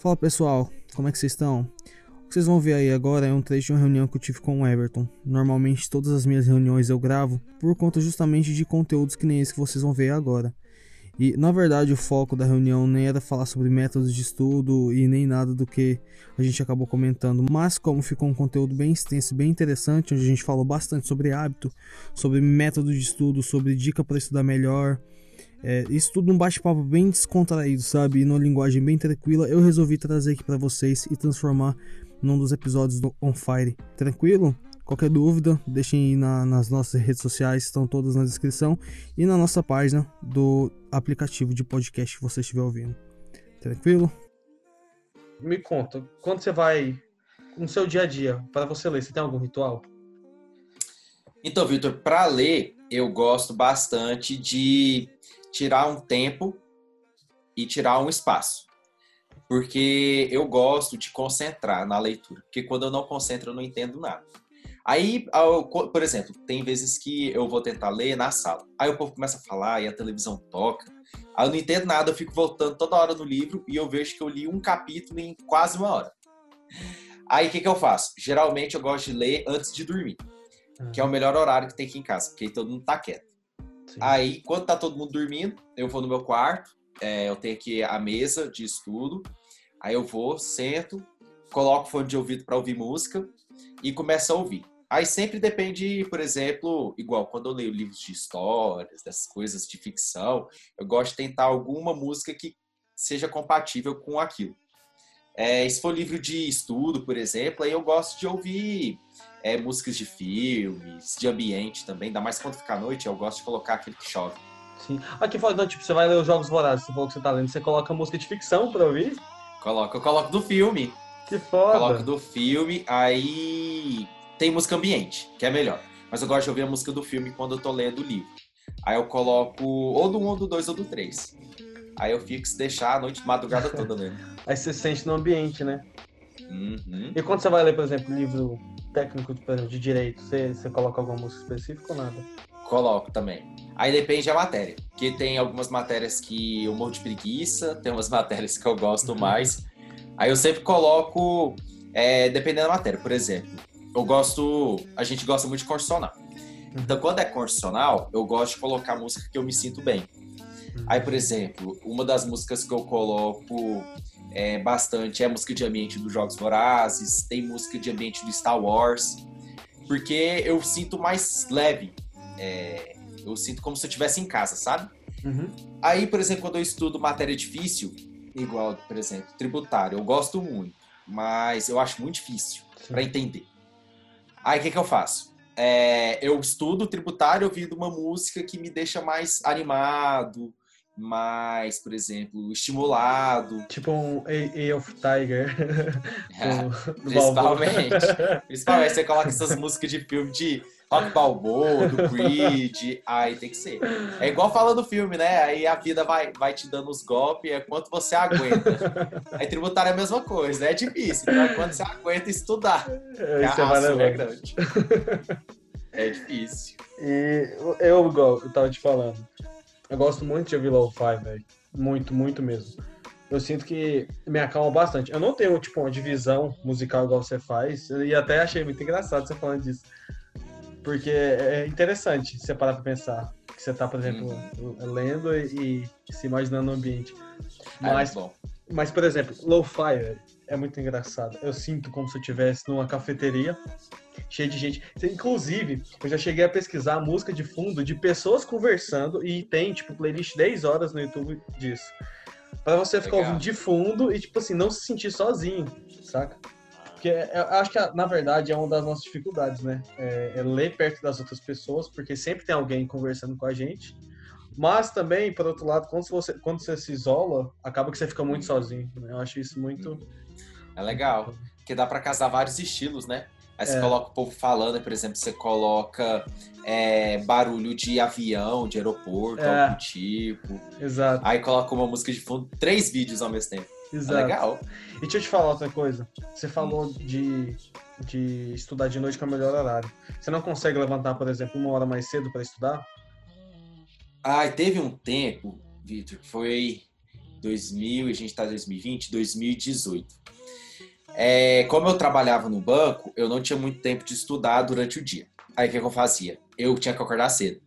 Fala pessoal, como é que vocês estão? O que vocês vão ver aí agora é um trecho de uma reunião que eu tive com o Everton. Normalmente todas as minhas reuniões eu gravo por conta justamente de conteúdos que nem esse que vocês vão ver agora. E na verdade o foco da reunião nem era falar sobre métodos de estudo e nem nada do que a gente acabou comentando, mas como ficou um conteúdo bem extenso bem interessante, onde a gente falou bastante sobre hábito, sobre método de estudo, sobre dica para estudar melhor, é, isso tudo num bate-papo bem descontraído, sabe? E numa linguagem bem tranquila, eu resolvi trazer aqui para vocês e transformar num dos episódios do On Fire. Tranquilo? Qualquer dúvida, deixem aí na, nas nossas redes sociais, estão todas na descrição e na nossa página do aplicativo de podcast que você estiver ouvindo. Tranquilo? Me conta, quando você vai no seu dia a dia, para você ler, você tem algum ritual? Então, Vitor, para ler, eu gosto bastante de tirar um tempo e tirar um espaço. Porque eu gosto de concentrar na leitura. Porque quando eu não concentro, eu não entendo nada. Aí, por exemplo, tem vezes que eu vou tentar ler na sala. Aí o povo começa a falar e a televisão toca. Aí eu não entendo nada, eu fico voltando toda hora no livro e eu vejo que eu li um capítulo em quase uma hora. Aí o que, que eu faço? Geralmente eu gosto de ler antes de dormir, que é o melhor horário que tem aqui em casa, porque todo mundo tá quieto. Sim. Aí, quando tá todo mundo dormindo, eu vou no meu quarto, é, eu tenho aqui a mesa de estudo, aí eu vou, sento, coloco o fone de ouvido para ouvir música e começo a ouvir. Aí sempre depende, por exemplo, igual quando eu leio livros de histórias, dessas coisas de ficção, eu gosto de tentar alguma música que seja compatível com aquilo. É, se for livro de estudo, por exemplo, aí eu gosto de ouvir é, músicas de filmes, de ambiente também, ainda mais quando fica à noite, eu gosto de colocar aquele que chove. Sim. Aqui não, tipo, você vai ler os Jogos Vorazes, você falou que você tá lendo, você coloca música de ficção pra ouvir? Coloco, eu coloco do filme. Que foda. Coloco do filme, aí tem música ambiente, que é melhor. Mas eu gosto de ouvir a música do filme quando eu tô lendo o livro. Aí eu coloco ou do 1, ou do 2 ou do 3. Aí eu fico se deixar a noite, madrugada toda lendo. aí você sente no ambiente, né? Uhum. E quando você vai ler, por exemplo, livro técnico de, direito, você, você coloca alguma música específica ou nada? Coloco também. Aí depende da matéria. Porque tem algumas matérias que eu morro de preguiça, tem umas matérias que eu gosto mais. Aí eu sempre coloco, é, dependendo da matéria. Por exemplo, eu gosto. A gente gosta muito de constitucional. Então, quando é constitucional, eu gosto de colocar música que eu me sinto bem. Aí, por exemplo, uma das músicas que eu coloco é, bastante é música de ambiente dos Jogos Vorazes, tem música de ambiente do Star Wars, porque eu sinto mais leve. É, eu sinto como se eu estivesse em casa, sabe? Uhum. Aí, por exemplo, quando eu estudo matéria difícil, igual, por exemplo, tributário, eu gosto muito, mas eu acho muito difícil para entender. Aí, o que, que eu faço? É, eu estudo tributário ouvindo uma música que me deixa mais animado, mais, por exemplo, estimulado. Tipo um A, of Tiger. É, principalmente. principalmente você coloca essas músicas de filme de Rock Balboa, do Creed, aí tem que ser. É igual fala do filme, né? Aí a vida vai, vai te dando os golpes, é quanto você aguenta. Aí tributário é a mesma coisa, é difícil, então é quanto você aguenta estudar. É, isso é, é grande. É difícil. E eu, igual eu tava te falando, eu gosto muito de ouvir lo-fi, velho. Muito, muito mesmo. Eu sinto que me acalma bastante. Eu não tenho, tipo, uma divisão musical igual você faz. E até achei muito engraçado você falando disso. Porque é interessante você parar pra pensar. Que você tá, por exemplo, uhum. lendo e, e, se imaginando no ambiente. É, mas, é mas por exemplo, lo-fi é muito engraçado. Eu sinto como se eu estivesse numa cafeteria cheio de gente. Inclusive, eu já cheguei a pesquisar a música de fundo de pessoas conversando e tem, tipo, playlist 10 horas no YouTube disso. Pra você ficar Legal. ouvindo de fundo e, tipo assim, não se sentir sozinho, saca? Porque eu acho que, na verdade, é uma das nossas dificuldades, né? É, é ler perto das outras pessoas, porque sempre tem alguém conversando com a gente. Mas também, por outro lado, quando você, quando você se isola, acaba que você fica muito sozinho. Né? Eu acho isso muito. É legal. Porque dá para casar vários estilos, né? Aí você é. coloca o povo falando, por exemplo, você coloca é, barulho de avião, de aeroporto, é. algum tipo. Exato. Aí coloca uma música de fundo, três vídeos ao mesmo tempo. É Exato. É legal. E deixa eu te falar outra coisa. Você falou hum. de, de estudar de noite com é o melhor horário. Você não consegue levantar, por exemplo, uma hora mais cedo para estudar? Ah, teve um tempo, Vitor, que foi 2000, a gente tá em 2020, 2018. É, como eu trabalhava no banco, eu não tinha muito tempo de estudar durante o dia. Aí o que, que eu fazia? Eu tinha que acordar cedo.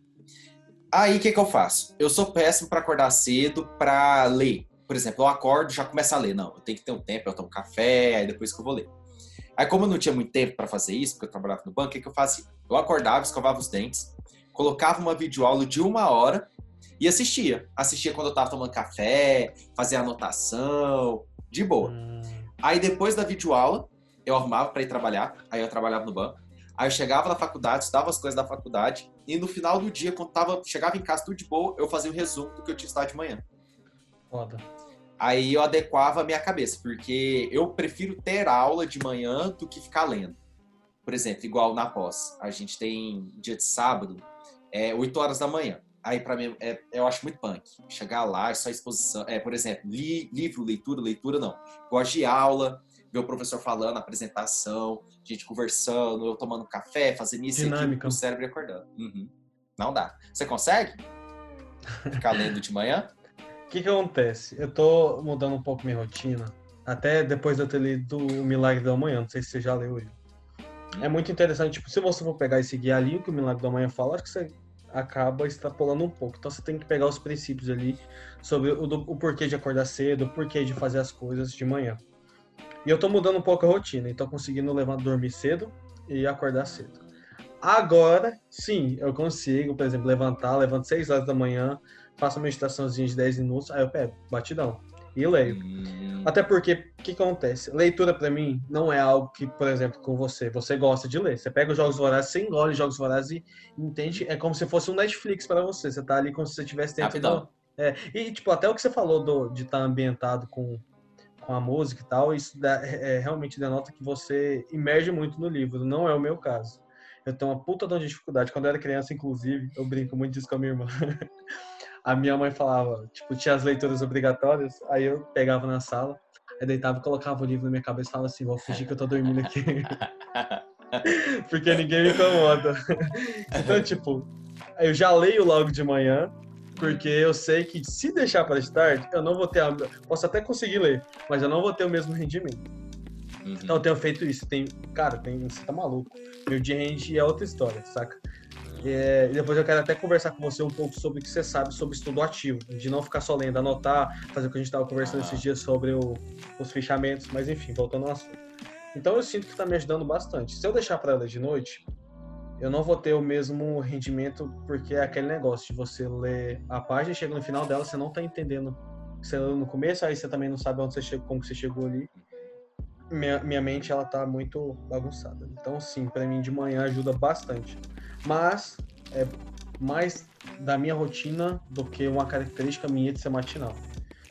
Aí o que, que eu faço? Eu sou péssimo para acordar cedo para ler. Por exemplo, eu acordo já começo a ler. Não, eu tenho que ter um tempo, eu tomo café, aí depois que eu vou ler. Aí, como eu não tinha muito tempo para fazer isso, porque eu trabalhava no banco, o que, que eu fazia? Eu acordava, escovava os dentes, colocava uma videoaula de uma hora e assistia. Assistia quando eu tava tomando café, fazia anotação, de boa. Hum, Aí depois da videoaula, eu arrumava para ir trabalhar, aí eu trabalhava no banco. Aí eu chegava na faculdade, estudava as coisas da faculdade, e no final do dia, quando tava, chegava em casa tudo de boa, eu fazia o resumo do que eu tinha estudado de manhã. foda. Aí eu adequava a minha cabeça, porque eu prefiro ter aula de manhã do que ficar lendo. Por exemplo, igual na pós, a gente tem dia de sábado, é 8 horas da manhã. Aí pra mim, é- eu acho muito punk. Chegar lá, é só exposição. É, por exemplo, li- livro, leitura, leitura, não. Gosto de aula, ver o professor falando, apresentação, gente conversando, eu tomando café, fazendo isso Dinâmica. o cérebro acordando. Uhum. Não dá. Você consegue? Ficar lendo de manhã? O que que acontece? Eu tô mudando um pouco minha rotina, até depois de eu ter lido O Milagre da Manhã, não sei se você já leu ele. É muito interessante, tipo, se você for pegar e seguir ali o que o Milagre da Manhã fala, acho que você acaba extrapolando um pouco. Então você tem que pegar os princípios ali sobre o, do- o porquê de acordar cedo, o porquê de fazer as coisas de manhã. E eu tô mudando um pouco a rotina, então conseguindo levar, dormir cedo e acordar cedo. Agora, sim, eu consigo, por exemplo, levantar, levanto 6 horas da manhã, faço uma meditaçãozinha de 10 minutos, aí eu pego, batidão, e leio. Hum, Até porque, o que acontece? Leitura pra mim não é algo que, por exemplo, com você, você gosta de ler. Você pega os Jogos Vorazes, você engole os Jogos Vorazes e entende, é como se fosse um Netflix pra você. Você tá ali como se você tivesse dentro Rapidão. do... É, e, tipo, até o que você falou do, de estar ambientado com, com a música e tal, isso dá- é, realmente denota que você emerge muito no livro. Não é o meu caso. Eu tenho uma puta de dificuldade. Quando eu era criança, inclusive, eu brinco muito disso com a minha irmã. A minha mãe falava, tipo, tinha as leituras obrigatórias, aí eu pegava na sala, aí deitava e colocava o livro na minha cabeça e falava assim, vou fingir que eu tô dormindo aqui. Porque ninguém me incomoda. Então, tipo, eu já leio logo de manhã, porque eu sei que se deixar para tarde, eu não vou ter. A... Posso até conseguir ler, mas eu não vou ter o mesmo rendimento. uhum. Então eu tenho feito isso. Tem, cara, tem, você tá maluco. Meu dia rende é outra história, saca? É, e depois eu quero até conversar com você um pouco sobre o que você sabe sobre estudo ativo, de não ficar só lendo, anotar, fazer o que a gente estava conversando Ah. esses dias sobre o- os fichamentos, mas enfim, voltando ao assunto. Então eu sinto que está me ajudando bastante. Se eu deixar para ler de noite, eu não vou ter o mesmo rendimento, porque é aquele negócio de você ler a página e chega no final dela, você não tá entendendo. Você leu no começo, aí você também não sabe onde você chegou, como você chegou ali. Minha, minha mente, ela tá muito bagunçada. Então, sim, para mim de manhã ajuda bastante. Mas é mais da minha rotina do que uma característica minha de ser matinal.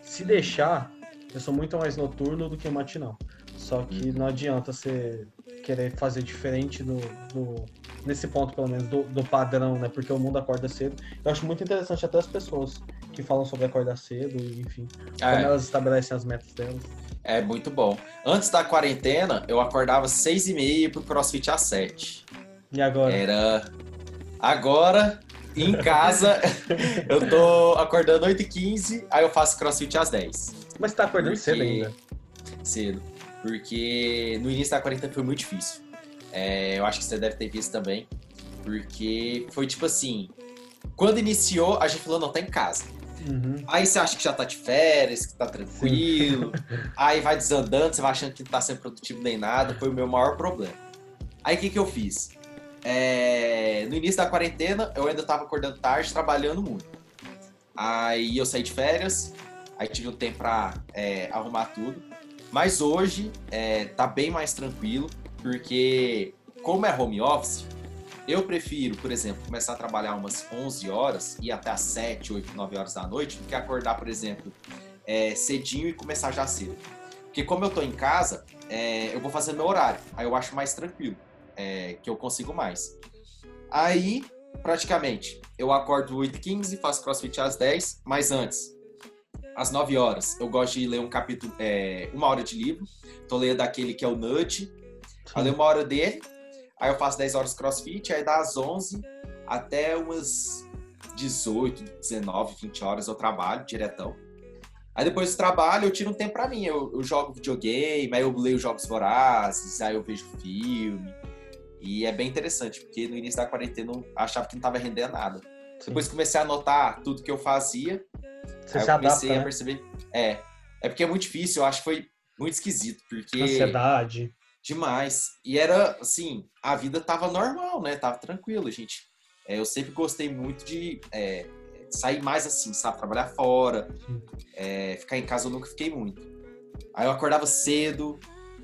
Se deixar, eu sou muito mais noturno do que matinal. Só que não adianta você querer fazer diferente do, do- nesse ponto, pelo menos, do, do padrão, né? Porque o mundo acorda cedo. Eu acho muito interessante até as pessoas que falam sobre acordar cedo, enfim, como É, elas estabelecem as metas delas. É muito bom. Antes da quarentena, eu acordava seis e meia pro CrossFit às sete. E agora? Era. Agora, em casa, eu tô acordando 8h15, aí eu faço crossfit às 10. Mas você tá acordando Porque- cedo ainda. Cedo. Porque no início da quarentena foi muito difícil. É, eu acho que você deve ter visto também. Porque foi tipo assim. Quando iniciou, a gente falou, não, tá em casa. Uhum. Aí você acha que já tá de férias, que tá tranquilo. aí vai desandando, você vai achando que não tá sendo produtivo nem nada. Foi o meu maior problema. Aí o que, que eu fiz? É, no início da quarentena, eu ainda tava acordando tarde, trabalhando muito. Aí eu saí de férias, aí tive um tempo pra é, arrumar tudo. Mas hoje é, tá bem mais tranquilo, porque como é home office, eu prefiro, por exemplo, começar a trabalhar umas 11 horas e até às 7, 8, 9 horas da noite, do que acordar, por exemplo, é, cedinho e começar já cedo. Porque como eu tô em casa, é, eu vou fazer meu horário, aí eu acho mais tranquilo, é, que eu consigo mais. Aí, praticamente, eu acordo 8h15, faço crossfit às 10, mas antes, às 9 horas, eu gosto de ler um capítulo, é, uma hora de livro, tô lendo aquele que é o Nudge, eu leio uma hora dele, aí eu faço 10 horas crossfit, aí das 11 até umas 18, 19, 20 horas eu trabalho diretão. Aí depois do trabalho eu tiro um tempo pra mim. Eu, eu jogo videogame, aí eu leio jogos vorazes, aí eu vejo filme. E é bem interessante, porque no início da quarentena eu achava que não tava rendendo nada. Sim. Depois comecei a anotar tudo que eu fazia. Você aí eu comecei adapta, a né? perceber. É. É porque é muito difícil, eu acho que foi muito esquisito, porque. Ansiedade. Demais. E era assim, a vida tava normal, né? Tava tranquilo, gente. É, eu sempre gostei muito de é, sair mais assim, sabe? Trabalhar fora. É, ficar em casa eu nunca fiquei muito. Aí eu acordava cedo,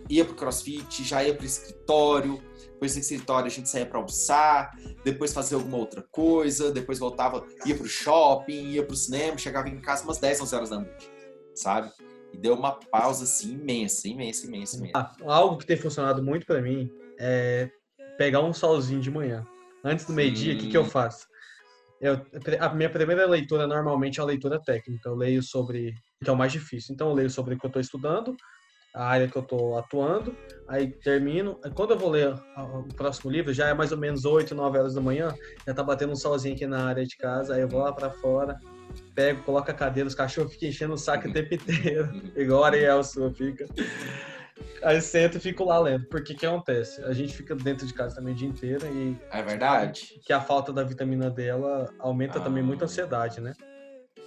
ia pro crossfit, já ia pro escritório. Depois do escritório a gente saía para almoçar, depois fazer alguma outra coisa, depois voltava, ia pro shopping, ia pro cinema, chegava em casa umas 10, 11 horas da noite, sabe? E deu uma pausa assim imensa, imensa, imensa, imensa. Ah, algo que tem funcionado muito para mim é pegar um solzinho de manhã. Antes do meio-dia, o que, que eu faço? Eu, a minha primeira leitura normalmente é a leitura técnica. Eu leio sobre que é o mais difícil. Então eu leio sobre o que eu estou estudando, a área que eu estou atuando, aí termino. Quando eu vou ler o próximo livro, já é mais ou menos 8, 9 horas da manhã, já tá batendo um solzinho aqui na área de casa, aí eu vou lá para fora, pego, coloco a cadeira, os cachorros ficam enchendo o saco o tempo inteiro, igual a Ariel sua fica. Aí sento e fico lá lendo. Porque que acontece? A gente fica dentro de casa também o dia inteiro e. É verdade. Que a falta da vitamina D ela aumenta ah. também muito a ansiedade, né?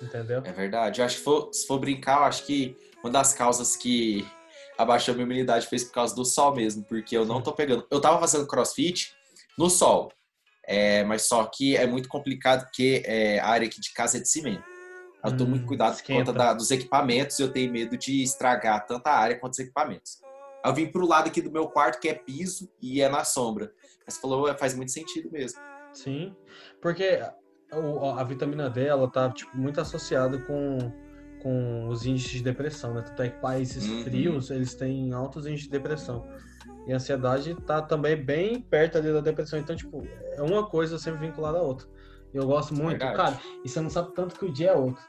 Entendeu? É verdade. Eu acho que for, se for brincar, eu acho que uma das causas que abaixou a minha imunidade fez por causa do sol mesmo. Porque eu não tô pegando. Eu tava fazendo crossfit no sol. É, mas só que é muito complicado porque é, a área aqui de casa é de cimento. Eu tô hum, muito cuidado por conta da, dos equipamentos e eu tenho medo de estragar tanto a área quanto os equipamentos. Eu vim pro lado aqui do meu quarto, que é piso e é na sombra. Mas falou, faz muito sentido mesmo. Sim, porque a, a vitamina D, ela tá tipo, muito associada com, com os índices de depressão, né? Tanto é que países uhum. frios, eles têm altos índices de depressão. E a ansiedade tá também bem perto ali da depressão. Então, tipo, é uma coisa sempre vinculada à outra. Eu gosto muito, Verdade. cara, e você não sabe tanto que o dia é outro.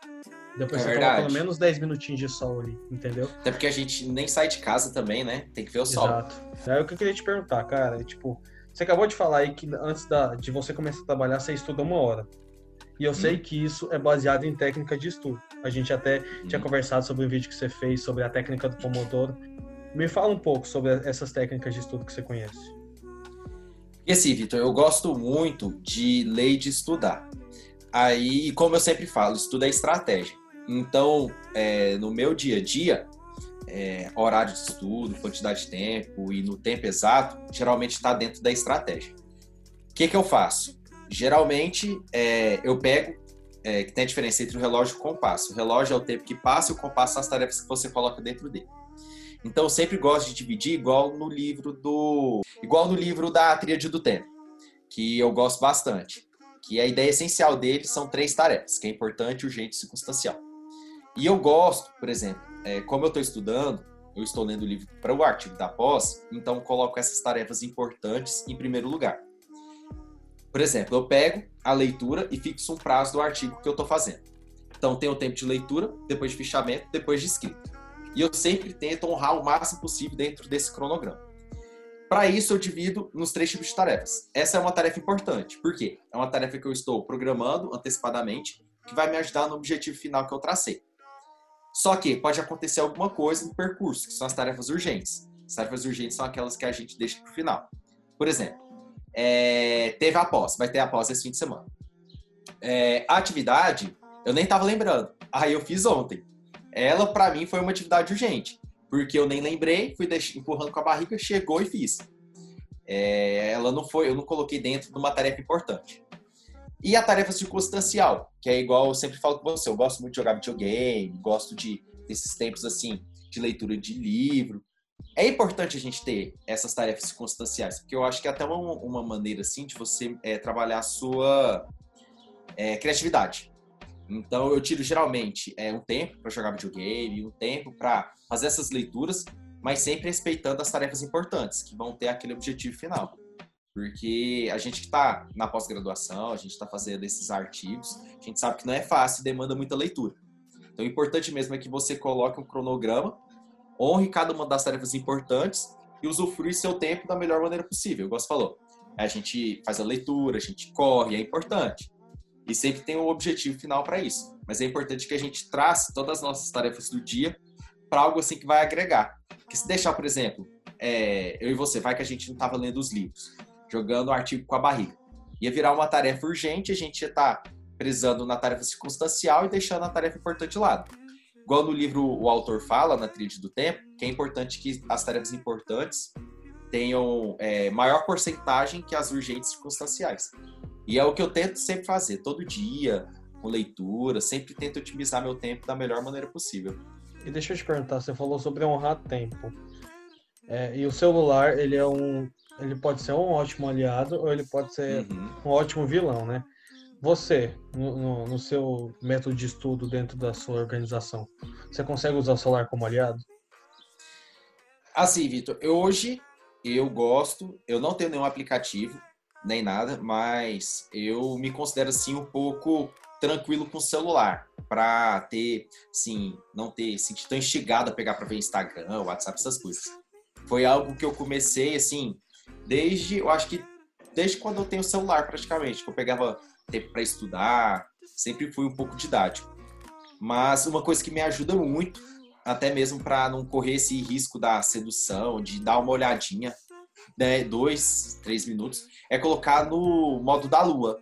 Depois é você verdade. coloca pelo menos 10 minutinhos de sol ali, entendeu? Até porque a gente nem sai de casa também, né? Tem que ver o sol. Exato. É o que eu queria te perguntar, cara. É, tipo, você acabou de falar aí que antes da, de você começar a trabalhar, você estuda uma hora. E eu hum. sei que isso é baseado em técnica de estudo. A gente até hum. tinha conversado sobre um vídeo que você fez sobre a técnica do Pomodoro. Me fala um pouco sobre essas técnicas de estudo que você conhece. E assim, Vitor, eu gosto muito de ler e de estudar. Aí, como eu sempre falo, estudo é estratégia. Então, é, no meu dia a dia, é, horário de estudo, quantidade de tempo e no tempo exato, geralmente está dentro da estratégia. O que, que eu faço? Geralmente, é, eu pego, é, que tem a diferença entre o relógio e o compasso. O relógio é o tempo que passa e o compasso são as tarefas que você coloca dentro dele. Então, eu sempre gosto de dividir igual no livro do, igual no livro da Tríade do Tempo, que eu gosto bastante. Que a ideia essencial dele são três tarefas, que é importante, urgente e circunstancial. E eu gosto, por exemplo, é, como eu estou estudando, eu estou lendo o livro para o artigo da pós, então coloco essas tarefas importantes em primeiro lugar. Por exemplo, eu pego a leitura e fixo um prazo do artigo que eu estou fazendo. Então, tem o tempo de leitura, depois de fichamento, depois de escrita. E eu sempre tento honrar o máximo possível dentro desse cronograma. Para isso, eu divido nos três tipos de tarefas. Essa é uma tarefa importante. Por quê? É uma tarefa que eu estou programando antecipadamente, que vai me ajudar no objetivo final que eu tracei. Só que pode acontecer alguma coisa no percurso, que são as tarefas urgentes. As tarefas urgentes são aquelas que a gente deixa para o final. Por exemplo, é, teve a pós, vai ter a pós esse fim de semana. É, a atividade, eu nem estava lembrando. Aí eu fiz ontem. Ela, para mim, foi uma atividade urgente, porque eu nem lembrei, fui empurrando com a barriga, chegou e fiz. É, ela não foi, eu não coloquei dentro de uma tarefa importante. E a tarefa circunstancial, que é igual eu sempre falo com você, eu gosto muito de jogar videogame, gosto de desses tempos assim de leitura de livro. É importante a gente ter essas tarefas circunstanciais, porque eu acho que é até uma, uma maneira assim de você é, trabalhar a sua é, criatividade. Então eu tiro geralmente é, um tempo para jogar videogame, um tempo para fazer essas leituras, mas sempre respeitando as tarefas importantes que vão ter aquele objetivo final. Porque a gente que está na pós-graduação, a gente está fazendo esses artigos, a gente sabe que não é fácil, demanda muita leitura. Então, o importante mesmo é que você coloque um cronograma, honre cada uma das tarefas importantes e usufrui seu tempo da melhor maneira possível. Igual você falou, a gente faz a leitura, a gente corre, é importante. E sempre tem um objetivo final para isso. Mas é importante que a gente trace todas as nossas tarefas do dia para algo assim que vai agregar. Que se deixar, por exemplo, é, eu e você, vai que a gente não estava lendo os livros, jogando o artigo com a barriga. Ia virar uma tarefa urgente, a gente ia estar tá prezando na tarefa circunstancial e deixando a tarefa importante de lado. Igual no livro o autor fala, na trilha do tempo, que é importante que as tarefas importantes tenham é, maior porcentagem que as urgentes circunstanciais. E é o que eu tento sempre fazer, todo dia, com leitura, sempre tento otimizar meu tempo da melhor maneira possível. E deixa eu te perguntar, você falou sobre honrar tempo. É, e o celular, ele é um. Ele pode ser um ótimo aliado ou ele pode ser uhum. um ótimo vilão, né? Você, no, no, no, seu método de estudo dentro da sua organização, você consegue usar o celular como aliado? Assim, Vitor, hoje eu gosto, eu não tenho nenhum aplicativo, nem nada, mas eu me considero assim um pouco tranquilo com o celular para ter, sim, não ter sentido tão instigado a pegar para ver Instagram, WhatsApp, essas coisas. Foi algo que eu comecei assim, desde, eu acho que desde quando eu tenho celular praticamente, que eu pegava tempo para estudar, sempre fui um pouco didático. Mas uma coisa que me ajuda muito, até mesmo para não correr esse risco da sedução, de dar uma olhadinha, né, dois, três minutos, é colocar no modo da lua.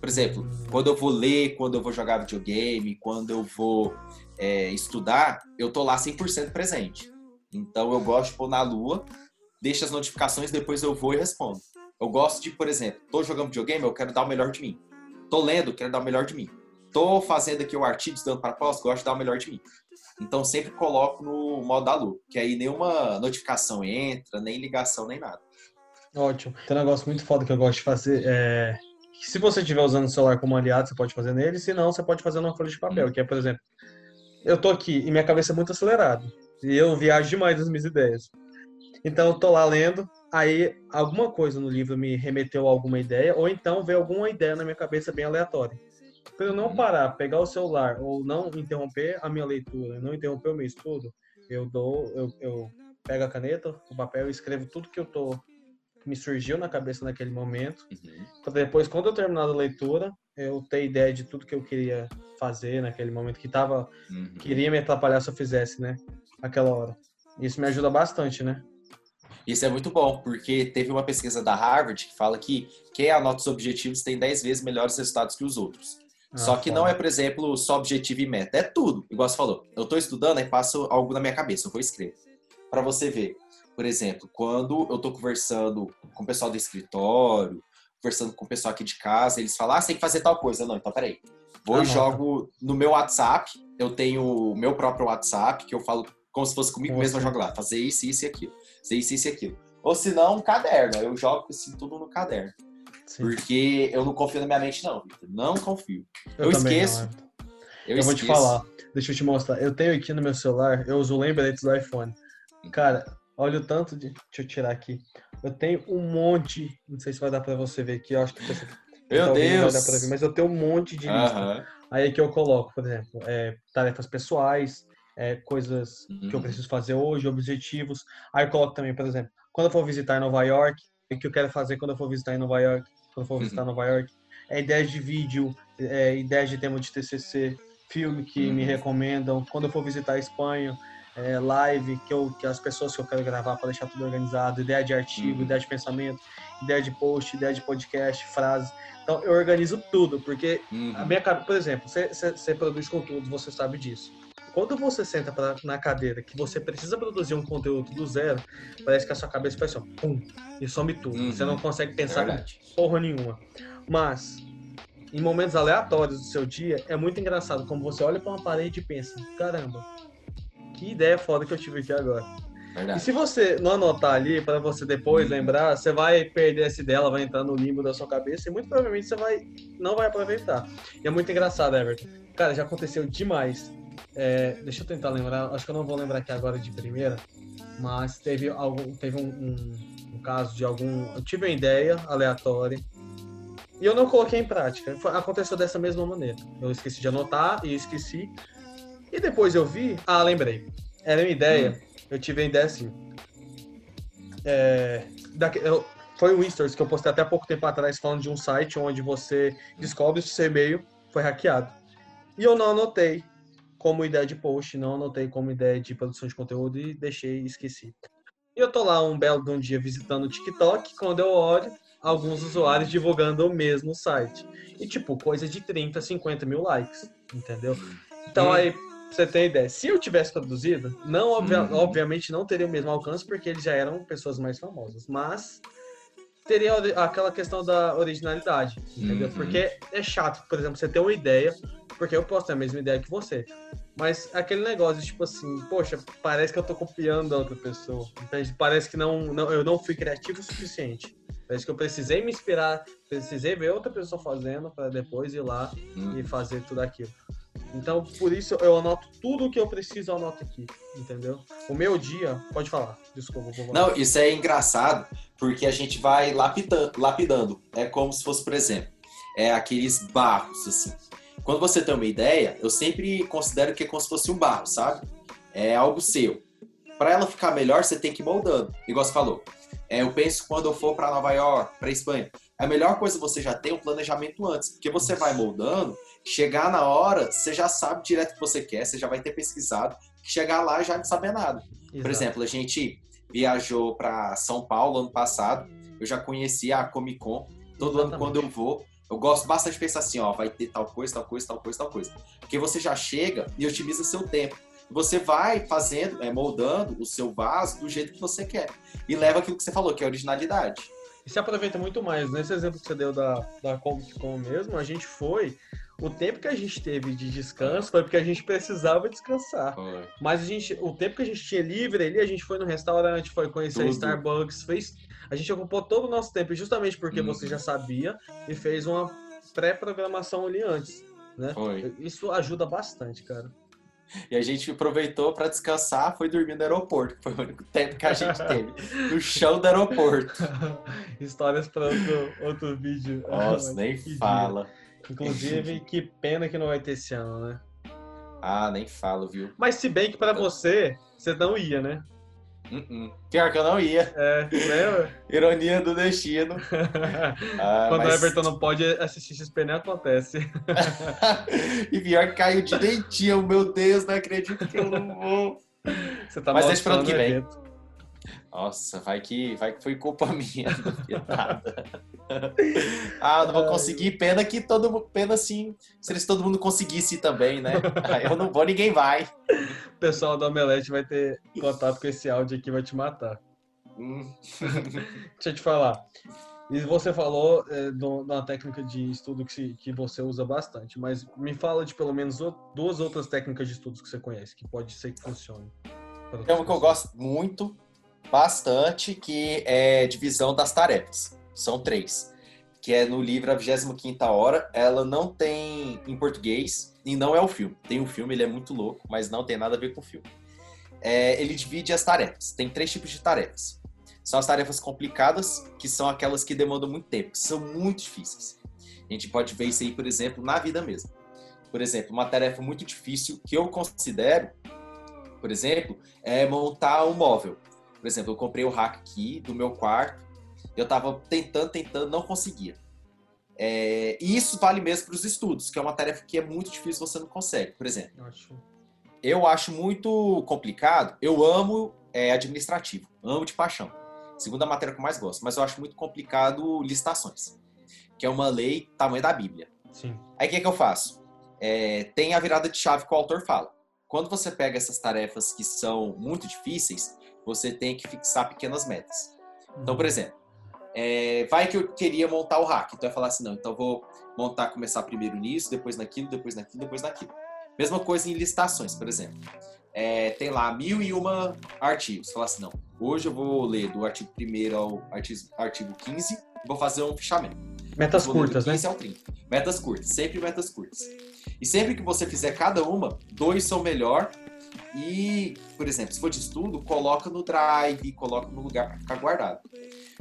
Por exemplo, quando eu vou ler, quando eu vou jogar videogame, quando eu vou é, estudar, eu tô lá 100% presente. Então eu gosto de pôr na lua, deixo as notificações, depois eu vou e respondo. Eu gosto de, por exemplo, tô jogando videogame, eu quero dar o melhor de mim. Tô lendo, quero dar o melhor de mim. Tô fazendo aqui o artigo, estudando para pós, gosto de dar o melhor de mim. Então sempre coloco no modo da lua, que aí nenhuma notificação entra, nem ligação, nem nada. Ótimo. Tem um negócio muito foda que eu gosto de fazer. É... Se você estiver usando o celular como aliado, você pode fazer nele. Se não, você pode fazer numa folha de papel. Hum. Que é, por exemplo, eu tô aqui e minha cabeça é muito acelerada. E eu viajo demais das minhas ideias. Então eu tô lá lendo, aí alguma coisa no livro me remeteu a alguma ideia, ou então veio alguma ideia na minha cabeça bem aleatória. Para eu não uhum. parar, pegar o celular ou não interromper a minha leitura, não interromper o meu estudo, eu dou, eu, eu pego a caneta, o papel e escrevo tudo que eu tô me surgiu na cabeça naquele momento. Uhum. depois, quando eu terminar a leitura, eu ter ideia de tudo que eu queria fazer naquele momento que tava uhum. queria me atrapalhar se eu fizesse, né? Aquela hora. Isso me ajuda bastante, né? Isso é muito bom, porque teve uma pesquisa da Harvard que fala que quem anota os objetivos tem 10 vezes melhores resultados que os outros. Ah, só que não é, por exemplo, só objetivo e meta. É tudo. Igual você falou. Eu estou estudando e passo algo na minha cabeça. Eu vou escrever. Para você ver. Por exemplo, quando eu estou conversando com o pessoal do escritório, conversando com o pessoal aqui de casa, eles falam, ah, você tem que fazer tal coisa. Não, então peraí. Vou ah, e jogo no meu WhatsApp. Eu tenho o meu próprio WhatsApp, que eu falo como se fosse comigo mesmo, eu jogo lá. Fazer isso, isso e aquilo. Fazer isso, isso e aquilo. Ou se não, um caderno. Eu jogo assim tudo no caderno. Sim. Porque eu não confio na minha mente, não, Victor. Não confio. Eu, eu esqueço. Não, é. eu, eu vou te falar. Deixa eu te mostrar. Eu tenho aqui no meu celular, eu uso lembretes do iPhone. Cara, olha o tanto de. Deixa eu tirar aqui. Eu tenho um monte. Não sei se vai dar pra você ver aqui. Eu acho que você. Meu Deus! Ver, mas eu tenho um monte de lista. Aí que eu coloco, por exemplo, é, tarefas pessoais, é, coisas uhum. que eu uhum. preciso fazer hoje, objetivos. Aí eu coloco também, por exemplo, quando eu for visitar Nova York, o que eu quero fazer quando eu for visitar em Nova York, quando eu for visitar uhum. Nova York. É ideias de vídeo, é, ideias de tema de TCC, filme que uhum. me recomendam. Quando eu for visitar a Espanha, é, live que, eu, que as pessoas que eu quero gravar para deixar tudo organizado, ideia de artigo, uhum. ideia de pensamento, ideia de post, ideia de podcast, frase. Então eu organizo tudo, porque uhum. a minha por exemplo, você produz conteúdo, você sabe disso. Quando você senta pra, na cadeira que você precisa produzir um conteúdo do zero, parece que a sua cabeça faz assim, pum, e some tudo. Uhum. Você não consegue pensar é porra nenhuma. Mas, em momentos aleatórios do seu dia, é muito engraçado como você olha para uma parede e pensa: caramba, que ideia foda que eu tive aqui agora. Verdade. E se você não anotar ali, para você depois uhum. lembrar, você vai perder essa ideia, ela vai entrar no limbo da sua cabeça e muito provavelmente você vai, não vai aproveitar. E é muito engraçado, Everton. Cara, já aconteceu demais é, deixa eu tentar lembrar, acho que eu não vou lembrar aqui agora de primeira, mas teve algum, teve um, um, um caso de algum, eu tive uma ideia aleatória e eu não coloquei em prática. Aconteceu dessa mesma maneira. Eu esqueci de anotar e esqueci. E depois eu vi, ah, lembrei. Era uma ideia. Hum. Eu tive a ideia assim. É, daqui, eu, foi um Stories que eu postei até há pouco tempo atrás falando de um site onde você descobre se seu e-mail foi hackeado. E eu não anotei como ideia de post, não anotei como ideia de produção de conteúdo e deixei esqueci. E eu tô lá um belo de um dia visitando o TikTok, quando eu olho, alguns usuários divulgando o mesmo site. E tipo, coisa de 30, 50 mil likes, entendeu? Então aí, pra você ter ideia, se eu tivesse produzido, não, obvia- Uhum. obviamente não teria o mesmo alcance, porque eles já eram pessoas mais famosas, mas teria aquela questão da originalidade, entendeu? Uhum. Porque é chato, por exemplo, você ter uma ideia, porque eu posso ter a mesma ideia que você. Mas aquele negócio, tipo assim, poxa, parece que eu tô copiando a outra pessoa. Entende? Parece que não, não, eu não fui criativo o suficiente. Parece que eu precisei me inspirar, precisei ver outra pessoa fazendo para depois ir lá Hum. e fazer tudo aquilo. Então, por isso eu anoto tudo o que eu preciso, eu anoto aqui, entendeu? O meu dia, pode falar, desculpa. Não, isso é engraçado porque a gente vai lapidando, lapidando. É como se fosse, por exemplo, é aqueles barros, assim. Quando você tem uma ideia, eu sempre considero que é como se fosse um barro, sabe? É algo seu. Para ela ficar melhor, você tem que ir moldando. Igual você falou. É, eu penso quando eu for para Nova York, para Espanha. A melhor coisa é você já ter um planejamento antes, porque você vai moldando, chegar na hora, você já sabe direto o que você quer, você já vai ter pesquisado, chegar lá já não saber nada. Por Exato. exemplo, a gente viajou para São Paulo ano passado. Eu já conhecia a Comic Con. Todo ano Exatamente. quando eu vou, eu gosto bastante de pensar assim, ó, vai ter tal coisa, tal coisa, tal coisa, tal coisa. Porque você já chega e otimiza seu tempo. Você vai fazendo, é, moldando o seu vaso do jeito que você quer. E leva aquilo que você falou, que é a originalidade. E se aproveita muito mais. Nesse exemplo que você deu da, da Comic Con mesmo, a gente foi. O tempo que a gente teve de descanso foi porque a gente precisava descansar. Mas a gente, o tempo que a gente tinha livre ali, a gente foi no restaurante, foi conhecer a Tudo. Starbucks, fez. A gente ocupou todo o nosso tempo, justamente porque Uhum. você já sabia e fez uma pré-programação ali antes. Né? Foi. Isso ajuda bastante, cara. E a gente aproveitou para descansar, foi dormir no aeroporto. Foi o único tempo que a gente teve. No chão do aeroporto. Histórias para outro, outro vídeo. Nossa, nem Que dia. Inclusive, que pena que não vai ter esse ano, né? Ah, nem falo, viu? Mas se bem que pra você, você não ia, né? Uh-uh. Pior que eu não ia. É, lembra? Ironia do destino. Ah, Quando mas- o Everton não pode assistir XP, nem acontece. e pior que caiu direitinho. Meu Deus, não acredito que eu não vou. Você tá Mas maldicionando que vem. evento. Nossa, vai que, vai que foi culpa minha. Ah, não vou conseguir. Pena que todo mundo. Pena assim. Se eles todo mundo conseguisse também, né? Eu não vou, ninguém vai. O pessoal do Omelete vai ter contato com esse áudio aqui e vai te matar. Hum. Deixa eu te falar. E você falou é, de uma técnica de estudo que, se- que você usa bastante, mas me fala de pelo menos o- duas outras técnicas de estudos que você conhece, que pode ser que funcione. Tem uma que eu gosto muito, bastante, que é divisão das tarefas. São três. Que é no livro A 25 Hora. Ela não tem em português e não é o filme. Tem o filme, ele é muito louco, mas não tem nada a ver com o filme. É, ele divide as tarefas. Tem três tipos de tarefas. São as tarefas complicadas, que são aquelas que demandam muito tempo, que são muito difíceis. A gente pode ver isso aí, por exemplo, na vida mesmo. Por exemplo, uma tarefa muito difícil que eu considero, por exemplo, é montar um móvel. Por exemplo, eu comprei o rack aqui do meu quarto, eu tava tentando, tentando, não conseguia. É, e isso vale mesmo para os estudos, que é uma tarefa que é muito difícil, você não consegue. Por exemplo, Eu acho- eu acho muito complicado. Eu amo é, administrativo, amo de paixão. Segunda matéria que eu mais gosto, mas eu acho muito complicado licitações, que é uma lei tamanho da Bíblia. Sim. Aí o que, que eu faço? É, tem a virada de chave que o autor fala. Quando você pega essas tarefas que são muito difíceis, você tem que fixar pequenas metas. Então, por exemplo, é, vai que eu queria montar o hack. Então eu falar assim, não, então eu vou montar, começar primeiro nisso, depois naquilo, depois naquilo, depois naquilo. Mesma coisa em licitações, por exemplo. É, tem lá mil e uma artigos. Falar assim, não, hoje eu vou ler do artigo 1 ao artigo, artigo 15 e vou fazer um fichamento. Metas curtas, né? 15 ao 30. Metas curtas, sempre metas curtas. E sempre que você fizer cada uma, dois são melhor. E, por exemplo, se for de estudo, coloca no drive, coloca no lugar para ficar guardado.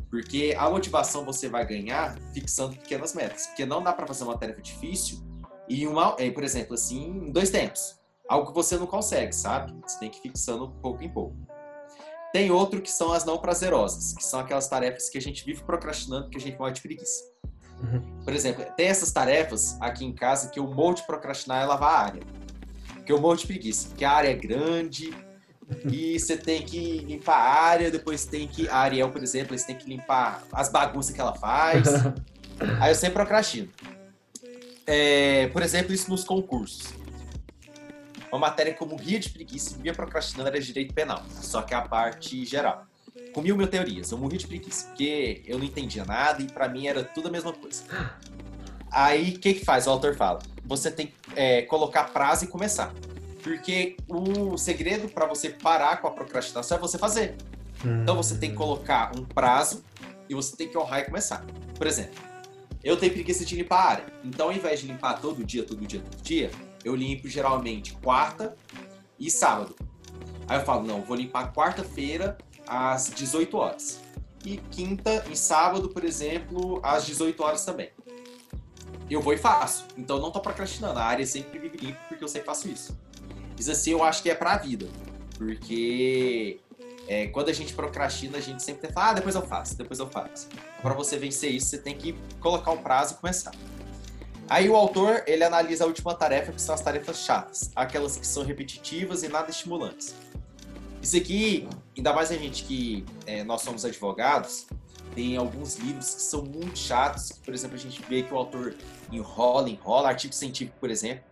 Porque a motivação você vai ganhar fixando pequenas metas. Porque não dá para fazer uma tarefa difícil e uma, é, por exemplo, assim, em dois tempos. Algo que você não consegue, sabe? Você tem que ir fixando pouco em pouco. Tem outro que são as não prazerosas, que são aquelas tarefas que a gente vive procrastinando porque a gente morre de preguiça. Uhum. Por exemplo, tem essas tarefas aqui em casa que eu morro de procrastinar é lavar a área. Que eu morro de preguiça, porque a área é grande e você tem que limpar a área, depois tem que. A Ariel, por exemplo, você tem que limpar as bagunças que ela faz. Aí eu sempre procrastino. É, por exemplo, isso nos concursos. Uma matéria como guia de preguiça e via procrastinando era direito penal, só que a parte geral. Com mil mil teorias, eu morri de preguiça, porque eu não entendia nada e para mim era tudo a mesma coisa. Aí, o que que faz? O autor fala, você tem que é, colocar prazo e começar. Porque o segredo para você parar com a procrastinação é você fazer. Então você tem que colocar um prazo e você tem que honrar e começar. Por exemplo, eu tenho preguiça de limpar a área. Então, ao invés de limpar todo dia, todo dia, todo dia, eu limpo geralmente quarta e sábado. Aí eu falo, não, vou limpar quarta-feira às 18 horas. E quinta e sábado, por exemplo, às 18 horas também. Eu vou e faço. Então não tô procrastinando. A área sempre vive limpa porque eu sempre faço isso. Isso assim eu acho que é pra vida. Porque é, quando a gente procrastina, a gente sempre fala, ah, depois eu faço, depois eu faço. Para você vencer isso, você tem que colocar um prazo e começar. Aí o autor, ele analisa a última tarefa, que são as tarefas chatas, aquelas que são repetitivas e nada estimulantes. Isso aqui, ainda mais a gente que é, nós somos advogados, tem alguns livros que são muito chatos, por exemplo, a gente vê que o autor enrola, enrola, artigo científico, por exemplo.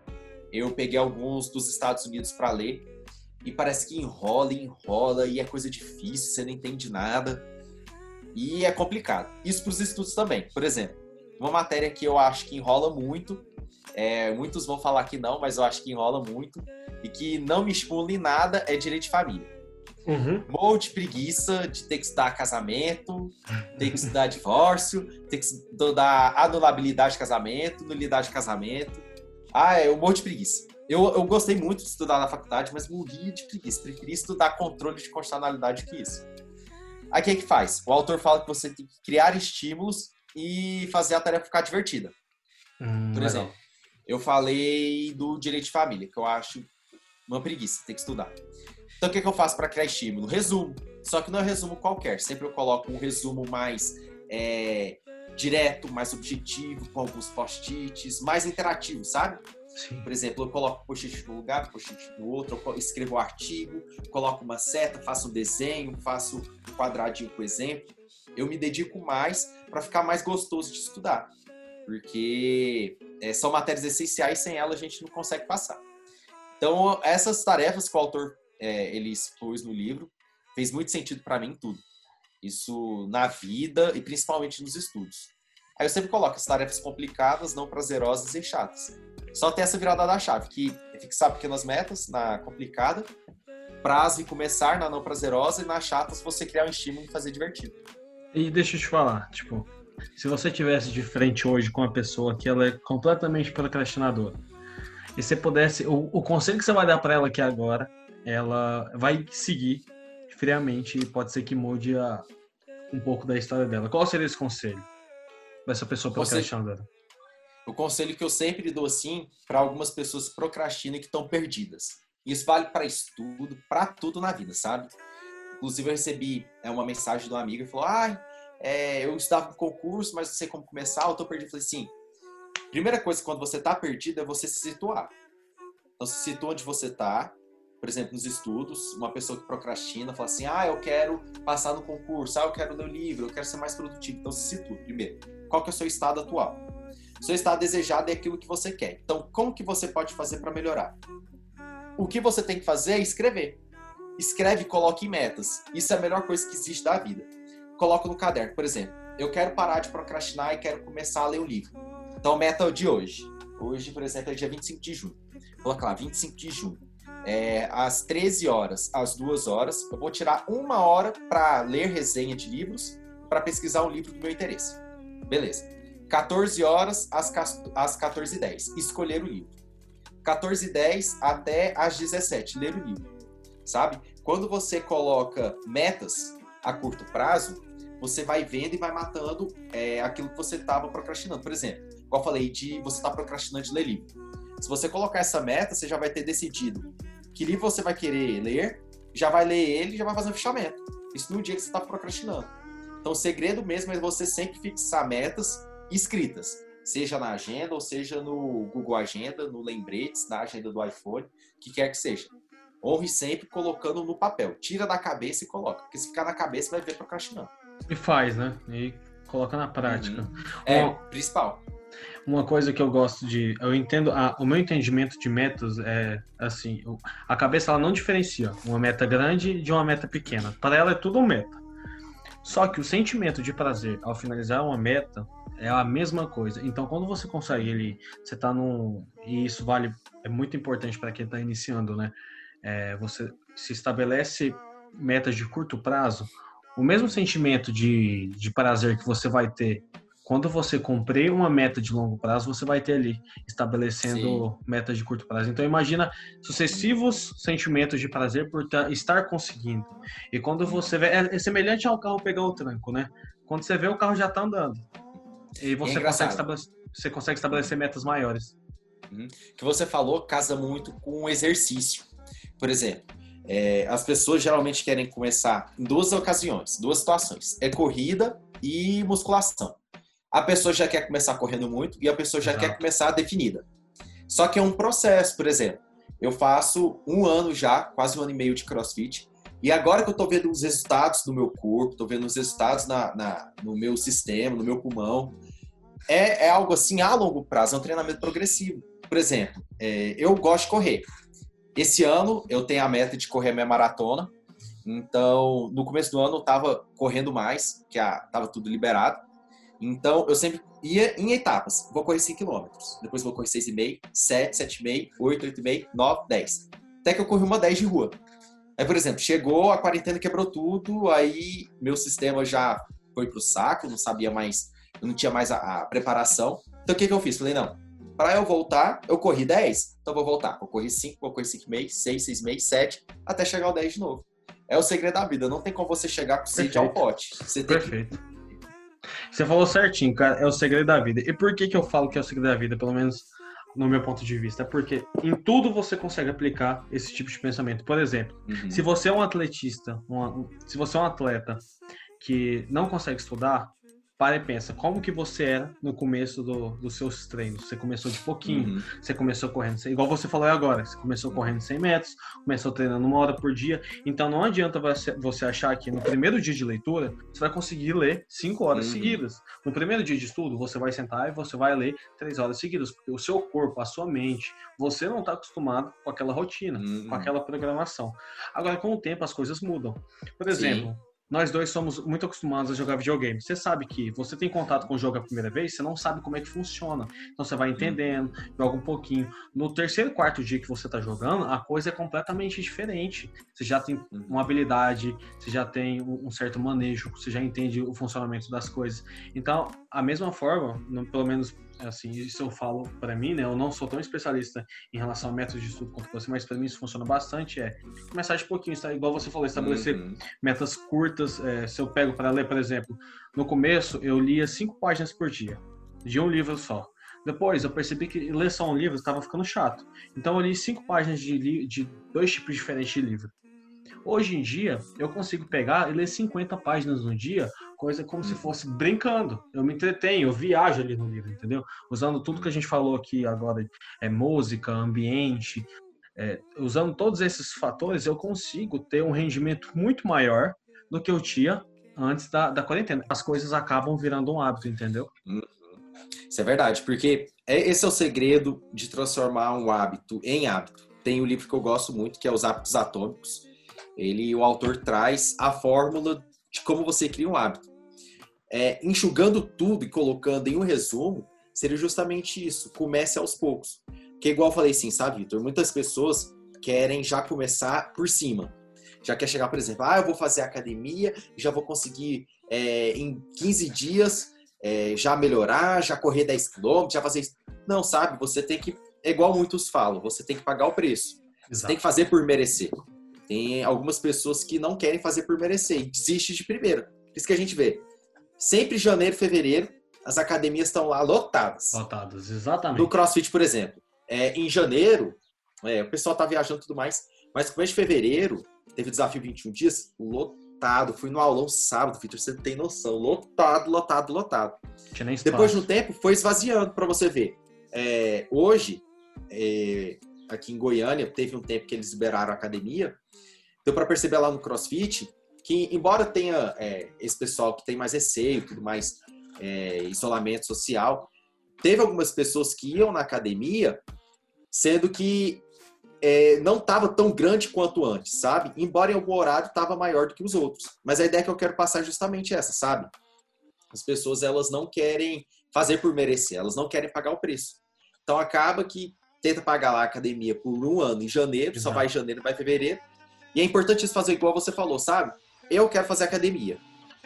Eu peguei alguns dos Estados Unidos para ler e parece que enrola, enrola e é coisa difícil, você não entende nada. E é complicado. Isso para os estudos também. Por exemplo, uma matéria que eu acho que enrola muito, é, muitos vão falar que não, mas eu acho que enrola muito, e que não me estimula em nada é direito de família. Uhum. Morro de preguiça de ter que estudar casamento, ter que estudar divórcio, ter que estudar anulabilidade de casamento, nulidade de casamento. Ah, eu morro de preguiça. Eu, eu gostei muito de estudar na faculdade, mas morri de preguiça. Preferi estudar controle de constitucionalidade que isso. Aí o que, é que faz? O autor fala que você tem que criar estímulos e fazer a tarefa ficar divertida. Hum, Por exemplo, eu falei do direito de família, que eu acho uma preguiça, tem que estudar. Então, o que, que eu faço para criar estímulo? Resumo. Só que não é resumo qualquer. Sempre eu coloco um resumo mais é, direto, mais objetivo, com alguns post-its, mais interativo, sabe? Sim. Por exemplo, eu coloco post-it no lugar, post-it no outro, eu escrevo um artigo, coloco uma seta, faço um desenho, faço um quadradinho com exemplo. Eu me dedico mais para ficar mais gostoso de estudar. Porque é, são matérias essenciais, sem elas a gente não consegue passar. Então, essas tarefas que o autor é, ele expôs no livro fez muito sentido para mim tudo. Isso na vida e principalmente nos estudos. Aí eu sempre coloco as tarefas complicadas, não prazerosas e chatas. Só ter essa virada da chave, que é fixar pequenas metas na complicada, prazo e começar na não prazerosa e na chatas você criar um estímulo e fazer divertido. E deixa eu te falar, tipo, se você tivesse de frente hoje com uma pessoa que ela é completamente procrastinadora, e você pudesse, o, o conselho que você vai dar para ela aqui agora, ela vai seguir friamente e pode ser que mude a, um pouco da história dela. Qual seria esse conselho dessa pessoa procrastinadora? O conselho que eu sempre dou assim para algumas pessoas que procrastinam e que estão perdidas. Isso vale para estudo, para tudo na vida, sabe? Inclusive, eu recebi é, uma mensagem de uma amiga que falou: Ah, é, eu estava no concurso, mas não sei como começar, eu tô perdido. Eu falei assim: primeira coisa, quando você tá perdido, é você se situar. Então, se situa onde você tá. Por exemplo, nos estudos, uma pessoa que procrastina fala assim: Ah, eu quero passar no concurso, ah, eu quero ler o livro, eu quero ser mais produtivo. Então, se situa primeiro. Qual que é o seu estado atual? Seu estado desejado é aquilo que você quer. Então, como que você pode fazer para melhorar? O que você tem que fazer é escrever escreve e coloque metas. Isso é a melhor coisa que existe da vida. Coloca no caderno, por exemplo, eu quero parar de procrastinar e quero começar a ler um livro. Então, meta de hoje. Hoje, por exemplo, é dia 25 de junho. Coloca lá, 25 de junho. É, às 13 horas, às 2 horas, eu vou tirar uma hora para ler resenha de livros, para pesquisar um livro do meu interesse. Beleza. 14 horas às, às 14h10, escolher o livro. 14h10 até às 17 ler o livro sabe? Quando você coloca metas a curto prazo, você vai vendo e vai matando é, aquilo que você estava procrastinando. Por exemplo, como eu falei, de você estar tá procrastinando de ler livro. Se você colocar essa meta, você já vai ter decidido que livro você vai querer ler, já vai ler ele e já vai fazer um fechamento. Isso no dia que você está procrastinando. Então, o segredo mesmo é você sempre fixar metas escritas, seja na agenda ou seja no Google Agenda, no Lembretes, na agenda do iPhone, que quer que seja. Honre sempre colocando no papel. Tira da cabeça e coloca. Porque se ficar na cabeça, vai ver procrastinando. E faz, né? E coloca na prática. Uhum. É, Uma, principal. Uma coisa que eu gosto de. Eu entendo. Ah, o meu entendimento de metas é assim: a cabeça ela não diferencia uma meta grande de uma meta pequena. Para ela é tudo uma meta. Só que o sentimento de prazer ao finalizar uma meta é a mesma coisa. Então, quando você consegue ele, você tá num. E isso vale. É muito importante para quem está iniciando, né? É, você se estabelece metas de curto prazo, o mesmo sentimento de, de prazer que você vai ter quando você cumprir uma meta de longo prazo, você vai ter ali estabelecendo Sim. metas de curto prazo. Então imagina sucessivos sentimentos de prazer por estar conseguindo. E quando você vê, é, é semelhante ao carro pegar o tranco, né? Quando você vê o carro já está andando. E você, é consegue estabelecer, você consegue estabelecer metas maiores. Uhum. que você falou casa muito com o exercício. Por exemplo, é, as pessoas geralmente querem começar em duas ocasiões, duas situações: é corrida e musculação. A pessoa já quer começar correndo muito e a pessoa já Exato. quer começar definida. Só que é um processo, por exemplo. Eu faço um ano já, quase um ano e meio de CrossFit, e agora que eu tô vendo os resultados do meu corpo, tô vendo os resultados na, na no meu sistema, no meu pulmão, é, é, algo assim a longo prazo, é um treinamento progressivo. Por exemplo, é, eu gosto de correr. Esse ano eu tenho a meta de correr minha maratona. Então, no começo do ano eu tava correndo mais, que a, tava tudo liberado. Então, eu sempre ia em etapas. Vou correr 5 km, depois vou correr 6,5, 7, 7,5, 8, 8,5, 9, 10. Até que eu corri uma 10 de rua. Aí, por exemplo, chegou a quarentena, quebrou tudo, aí meu sistema já foi pro saco, não sabia mais, não tinha mais a, a preparação. Então, o que, que eu fiz? Falei, não, para eu voltar, eu corri 10, então vou voltar. Vou correr 5, vou correr 5,5, 6, 6,5, 7, até chegar ao 10 de novo. É o segredo da vida. Não tem como você chegar com sede ao pote. Você tem Perfeito. Que... Você falou certinho, cara. É o segredo da vida. E por que, que eu falo que é o segredo da vida? Pelo menos no meu ponto de vista. Porque em tudo você consegue aplicar esse tipo de pensamento. Por exemplo, uhum. se você é um atletista, uma, se você é um atleta que não consegue estudar, para e pensa, como que você era no começo do, dos seus treinos? Você começou de pouquinho, uhum. você começou correndo, igual você falou agora, você começou correndo 100 metros, começou treinando uma hora por dia, então não adianta você achar que no primeiro dia de leitura, você vai conseguir ler 5 horas uhum. seguidas. No primeiro dia de estudo, você vai sentar e você vai ler 3 horas seguidas, porque o seu corpo, a sua mente, você não está acostumado com aquela rotina, uhum. com aquela programação. Agora, com o tempo, as coisas mudam. Por exemplo, Sim nós dois somos muito acostumados a jogar videogame. Você sabe que você tem contato com o jogo a primeira vez, você não sabe como é que funciona. Então você vai entendendo, joga um pouquinho. No terceiro, quarto dia que você está jogando, a coisa é completamente diferente. Você já tem uhum. uma habilidade, você já tem um certo manejo, você já entende o funcionamento das coisas. Então, a mesma forma, pelo menos assim, isso eu falo para mim, né? Eu não sou tão especialista em relação a métodos de estudo quanto você, mas para mim isso funciona bastante. É começar de pouquinho, igual você falou, estabelecer uhum. metas curtas. É, se eu pego para ler, por exemplo, no começo eu lia cinco páginas por dia, de um livro só. Depois eu percebi que ler só um livro estava ficando chato. Então eu li cinco páginas de, de dois tipos diferentes de livro. Hoje em dia, eu consigo pegar e ler 50 páginas no dia, coisa como se fosse brincando. Eu me entretenho, eu viajo ali no livro, entendeu? Usando tudo que a gente falou aqui agora, é música, ambiente, é, usando todos esses fatores, eu consigo ter um rendimento muito maior do que eu tinha antes da, da quarentena. As coisas acabam virando um hábito, entendeu? Uhum. Isso é verdade, porque é, esse é o segredo de transformar um hábito em hábito. Tem um livro que eu gosto muito, que é Os Hábitos Atômicos, ele, o autor traz a fórmula de como você cria um hábito. É, enxugando tudo e colocando em um resumo, seria justamente isso. Comece aos poucos. Que igual eu falei assim, sabe, Vitor? Muitas pessoas querem já começar por cima. Já quer chegar, por exemplo, ah, eu vou fazer academia, já vou conseguir é, em 15 dias é, já melhorar, já correr 10 quilômetros, já fazer isso. Não, sabe? Você tem que, é igual muitos falam, você tem que pagar o preço. Exato. Você tem que fazer por merecer. Tem algumas pessoas que não querem fazer por merecer e desistem de primeiro. Por isso que a gente vê. Sempre janeiro, fevereiro, as academias estão lá lotadas. Lotadas, exatamente. No CrossFit, por exemplo. É, em janeiro, é, o pessoal tá viajando e tudo mais, mas no começo de fevereiro, teve desafio 21 dias, lotado. Fui no aulão sábado, Vitor, você não tem noção. Lotado, lotado, lotado. Depois de um tempo, foi esvaziando para você ver. É, hoje, é, aqui em Goiânia, teve um tempo que eles liberaram a academia. Deu para perceber lá no CrossFit que, embora tenha é, esse pessoal que tem mais receio, tudo mais é, isolamento social, teve algumas pessoas que iam na academia, sendo que é, não estava tão grande quanto antes, sabe? Embora em algum horário estava maior do que os outros. Mas a ideia que eu quero passar é justamente essa, sabe? As pessoas elas não querem fazer por merecer, elas não querem pagar o preço. Então acaba que tenta pagar lá a academia por um ano em janeiro, só Exato. vai em janeiro, vai em fevereiro. E é importante isso fazer igual você falou, sabe? Eu quero fazer academia.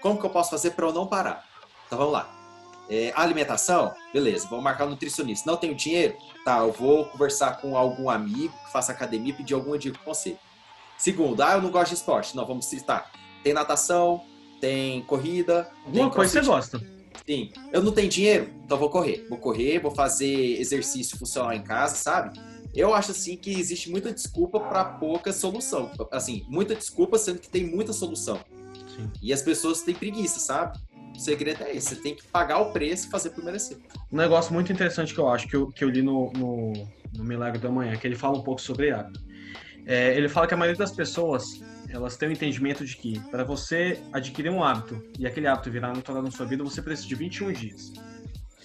Como que eu posso fazer para eu não parar? Então vamos lá. É, alimentação, beleza, vou marcar um nutricionista. Não tenho dinheiro? Tá, eu vou conversar com algum amigo que faça academia e pedir alguma dica com você. Segundo, ah, eu não gosto de esporte. Não, vamos citar. Tem natação, tem corrida. Alguma coisa você gosta. Sim. Eu não tenho dinheiro, então vou correr. Vou correr, vou fazer exercício funcional em casa, sabe? Eu acho assim que existe muita desculpa para pouca solução. Assim, muita desculpa sendo que tem muita solução. Sim. E as pessoas têm preguiça, sabe? O segredo é esse, você tem que pagar o preço e fazer por merecer. Um negócio muito interessante que eu acho, que eu, que eu li no, no, no Milagre da Manhã, que ele fala um pouco sobre hábito. É, ele fala que a maioria das pessoas, elas têm o entendimento de que para você adquirir um hábito e aquele hábito virar natural na sua vida, você precisa de 21 dias.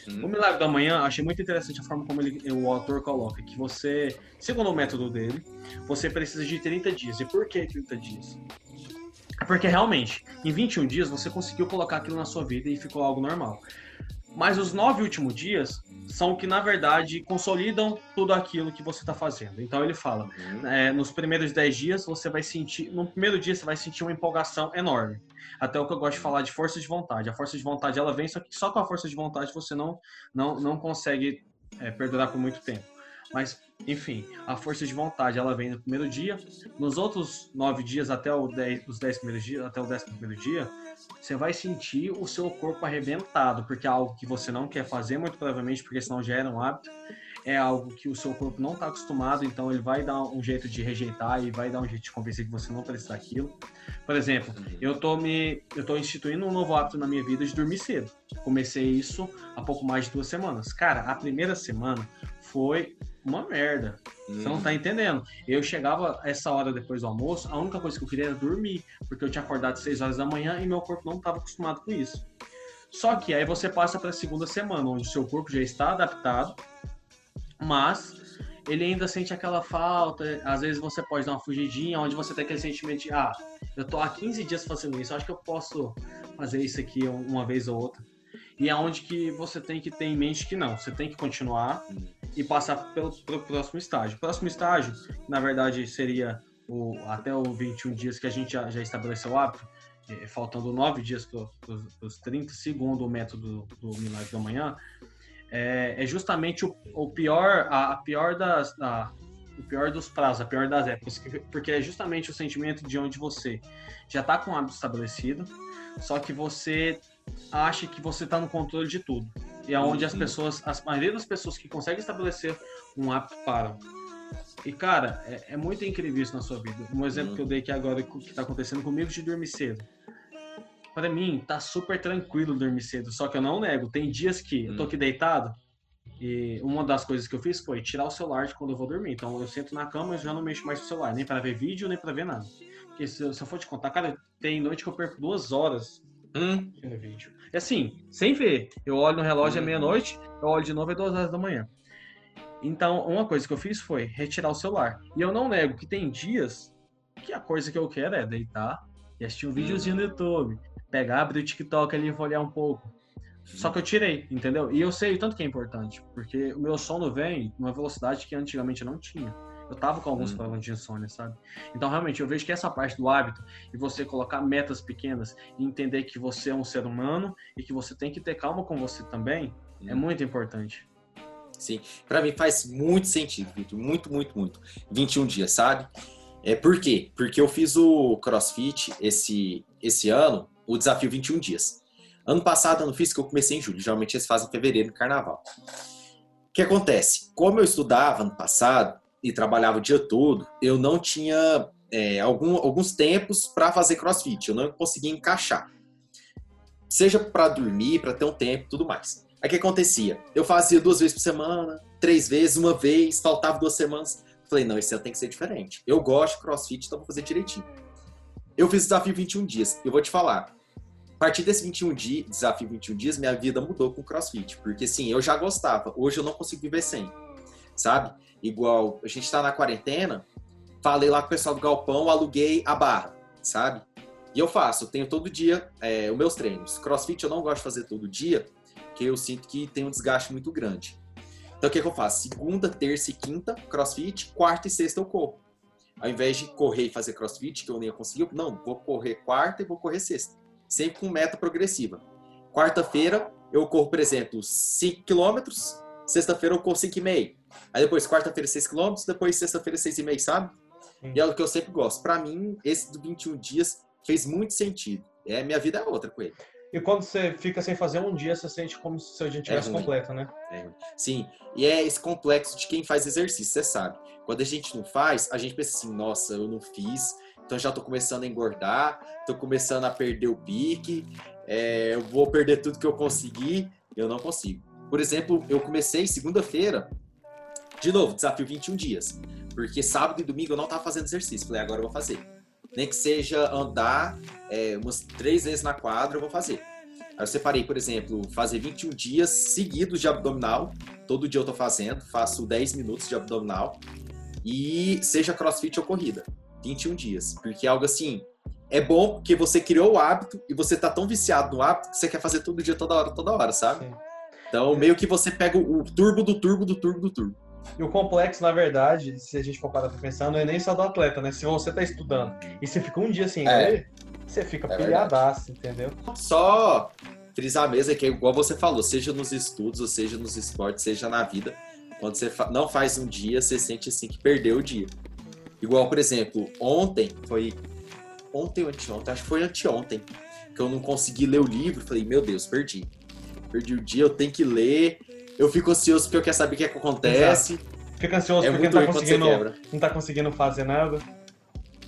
Hum. O Milagre da Manhã, achei muito interessante a forma como ele, o autor coloca, que você, segundo o método dele, você precisa de 30 dias. E por que 30 dias? Porque realmente, em 21 dias você conseguiu colocar aquilo na sua vida e ficou algo normal. Mas os nove últimos dias são que, na verdade, consolidam tudo aquilo que você está fazendo. Então ele fala, Hum. é, nos primeiros 10 dias você vai sentir, no primeiro dia você vai sentir uma empolgação enorme. Até o que eu gosto de falar de força de vontade. A força de vontade ela vem, só que só com a força de vontade você não, não, não consegue é, perdurar por muito tempo. Mas, enfim, a força de vontade ela vem no primeiro dia. Nos outros nove dias, até o dez, os dez primeiros dias, até o décimo primeiro dia, você vai sentir o seu corpo arrebentado, porque é algo que você não quer fazer, muito provavelmente, porque senão já era um hábito. É algo que o seu corpo não está acostumado, então ele vai dar um jeito de rejeitar e vai dar um jeito de convencer que você não precisa daquilo. Por exemplo, eu tô me eu tô instituindo um novo hábito na minha vida de dormir cedo. Comecei isso há pouco mais de duas semanas. Cara, a primeira semana foi uma merda. Você não tá entendendo. Eu chegava essa hora depois do almoço, a única coisa que eu queria era dormir, porque eu tinha acordado às 6 horas da manhã e meu corpo não estava acostumado com isso. Só que aí você passa para a segunda semana, onde o seu corpo já está adaptado, mas ele ainda sente aquela falta. Às vezes você pode dar uma fugidinha, onde você tem aquele sentimento de, ah, eu tô há 15 dias fazendo isso, acho que eu posso fazer isso aqui uma vez ou outra. E é que você tem que ter em mente que não, você tem que continuar e passar pelo, pelo próximo estágio. O próximo estágio, na verdade, seria o, até o 21 dias que a gente já, já estabeleceu o hábito, eh, faltando 9 dias para os 30, segundo o método do Milagre da Manhã, é, é justamente o, o pior, a, a pior das, a, o pior dos prazos, a pior das épocas, que- porque é justamente o sentimento de onde você já está com o hábito estabelecido, só que você acha que você está no controle de tudo. E é onde as Uhum. pessoas, a maioria das pessoas que conseguem estabelecer um hábito param. E, cara, é, é muito incrível isso na sua vida. Um exemplo Uhum. que eu dei aqui agora, que tá acontecendo comigo, de dormir cedo. Pra mim, tá super tranquilo dormir cedo, só que eu não nego. Tem dias que eu tô Uhum. aqui deitado e uma das coisas que eu fiz foi tirar o celular de quando eu vou dormir. Então eu sento na cama e já não mexo mais no celular, nem pra ver vídeo, nem pra ver nada. Porque se eu, se eu for te contar, cara, tem noite que eu perco duas horas Hum, vendo vídeo. E assim, sem ver. Eu olho no relógio é Uhum. meia-noite, eu olho de novo é duas horas da manhã. Então, uma coisa que eu fiz foi retirar o celular. E eu não nego que tem dias que a coisa que eu quero é deitar e assistir um videozinho no YouTube. Pegar, abrir o TikTok ali e olhar um pouco. Só que eu tirei, entendeu? E eu sei o tanto que é importante, porque o meu sono vem numa velocidade que antigamente eu não tinha. Eu tava com alguns Hum. problemas de insônia, sabe? Então, realmente, eu vejo que essa parte do hábito e você colocar metas pequenas e entender que você é um ser humano e que você tem que ter calma com você também é Hum. muito importante. sim. Pra mim faz muito sentido, Vitor. Muito, muito, muito. 21 dias, sabe? É, por quê? Porque eu fiz o CrossFit esse, esse ano, o desafio 21 dias. Ano passado, ano físico, eu comecei em julho. Geralmente eles fazem em fevereiro, no carnaval. O que acontece? Como eu estudava ano passado e trabalhava o dia todo, eu não tinha é, algum, alguns tempos para fazer crossfit. Eu não conseguia encaixar. Seja para dormir, para ter um tempo tudo mais. Aí o que acontecia? Eu fazia duas vezes por semana, três vezes, uma vez, faltava duas semanas. Falei, não, esse ano tem que ser diferente. Eu gosto de crossfit, então vou fazer direitinho. Eu fiz o desafio 21 dias. Eu vou te falar. A partir desse 21 dia, desafio 21 dias, minha vida mudou com crossfit. Porque, sim, eu já gostava. Hoje eu não consigo viver sem. Sabe? Igual, a gente tá na quarentena, falei lá com o pessoal do Galpão, aluguei a barra, sabe? E eu faço, eu tenho todo dia é, os meus treinos. Crossfit eu não gosto de fazer todo dia, porque eu sinto que tem um desgaste muito grande. Então o que, é que eu faço? Segunda, terça e quinta, crossfit, quarta e sexta eu corro. Ao invés de correr e fazer crossfit, que eu nem ia conseguir, não, vou correr quarta e vou correr sexta. Sempre com meta progressiva. Quarta-feira eu corro, por exemplo, 5 km, sexta-feira eu corro 5,5. Aí depois quarta-feira 6 km, depois sexta-feira 6,5, sabe? Sim. E é o que eu sempre gosto. Para mim, esse do 21 dias fez muito sentido. É, minha vida é outra com ele. E quando você fica sem fazer um dia, você sente como se o dia tivesse é completo, né? É Sim, e é esse complexo de quem faz exercício, você sabe. Quando a gente não faz, a gente pensa assim, nossa, eu não fiz, então já tô começando a engordar, tô começando a perder o pique, é, eu vou perder tudo que eu consegui, eu não consigo. Por exemplo, eu comecei segunda-feira, de novo, desafio 21 dias, porque sábado e domingo eu não tava fazendo exercício, falei, agora eu vou fazer. Nem que seja andar é, umas três vezes na quadra, eu vou fazer. Aí eu separei, por exemplo, fazer 21 dias seguidos de abdominal. Todo dia eu tô fazendo, faço 10 minutos de abdominal. E seja crossfit ou corrida. 21 dias. Porque é algo assim, é bom porque você criou o hábito e você tá tão viciado no hábito que você quer fazer todo dia, toda hora, toda hora, sabe? Sim. Então, meio que você pega o turbo do turbo do turbo do turbo. E o complexo, na verdade, se a gente for parar pra pensar, não é nem só do atleta, né? Se você tá estudando e você fica um dia sem é. você fica é pilhadaço, entendeu? Só frisar mesmo é que, igual você falou, seja nos estudos, ou seja nos esportes, seja na vida, quando você não faz um dia, você sente assim que perdeu o dia. Igual, por exemplo, ontem, foi. Ontem ou anteontem, acho que foi anteontem, que eu não consegui ler o livro. Falei, meu Deus, perdi. Perdi o dia, eu tenho que ler eu fico ansioso porque eu quero saber o que, é que acontece. Exato. Fica ansioso é porque não tá, conseguindo, não tá conseguindo fazer nada.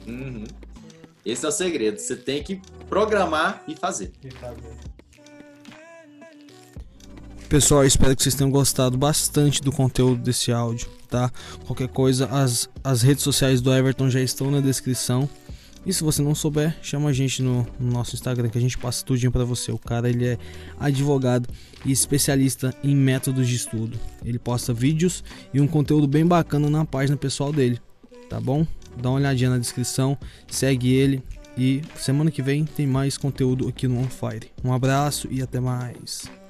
Uhum. Esse é o segredo. Você tem que programar e fazer. E fazer. Pessoal, espero que vocês tenham gostado bastante do conteúdo desse áudio, tá? Qualquer coisa, as, as redes sociais do Everton já estão na descrição. E se você não souber, chama a gente no, no nosso Instagram que a gente passa tudinho para você. O cara ele é advogado e especialista em métodos de estudo. Ele posta vídeos e um conteúdo bem bacana na página pessoal dele, tá bom? Dá uma olhadinha na descrição, segue ele e semana que vem tem mais conteúdo aqui no On Fire. Um abraço e até mais.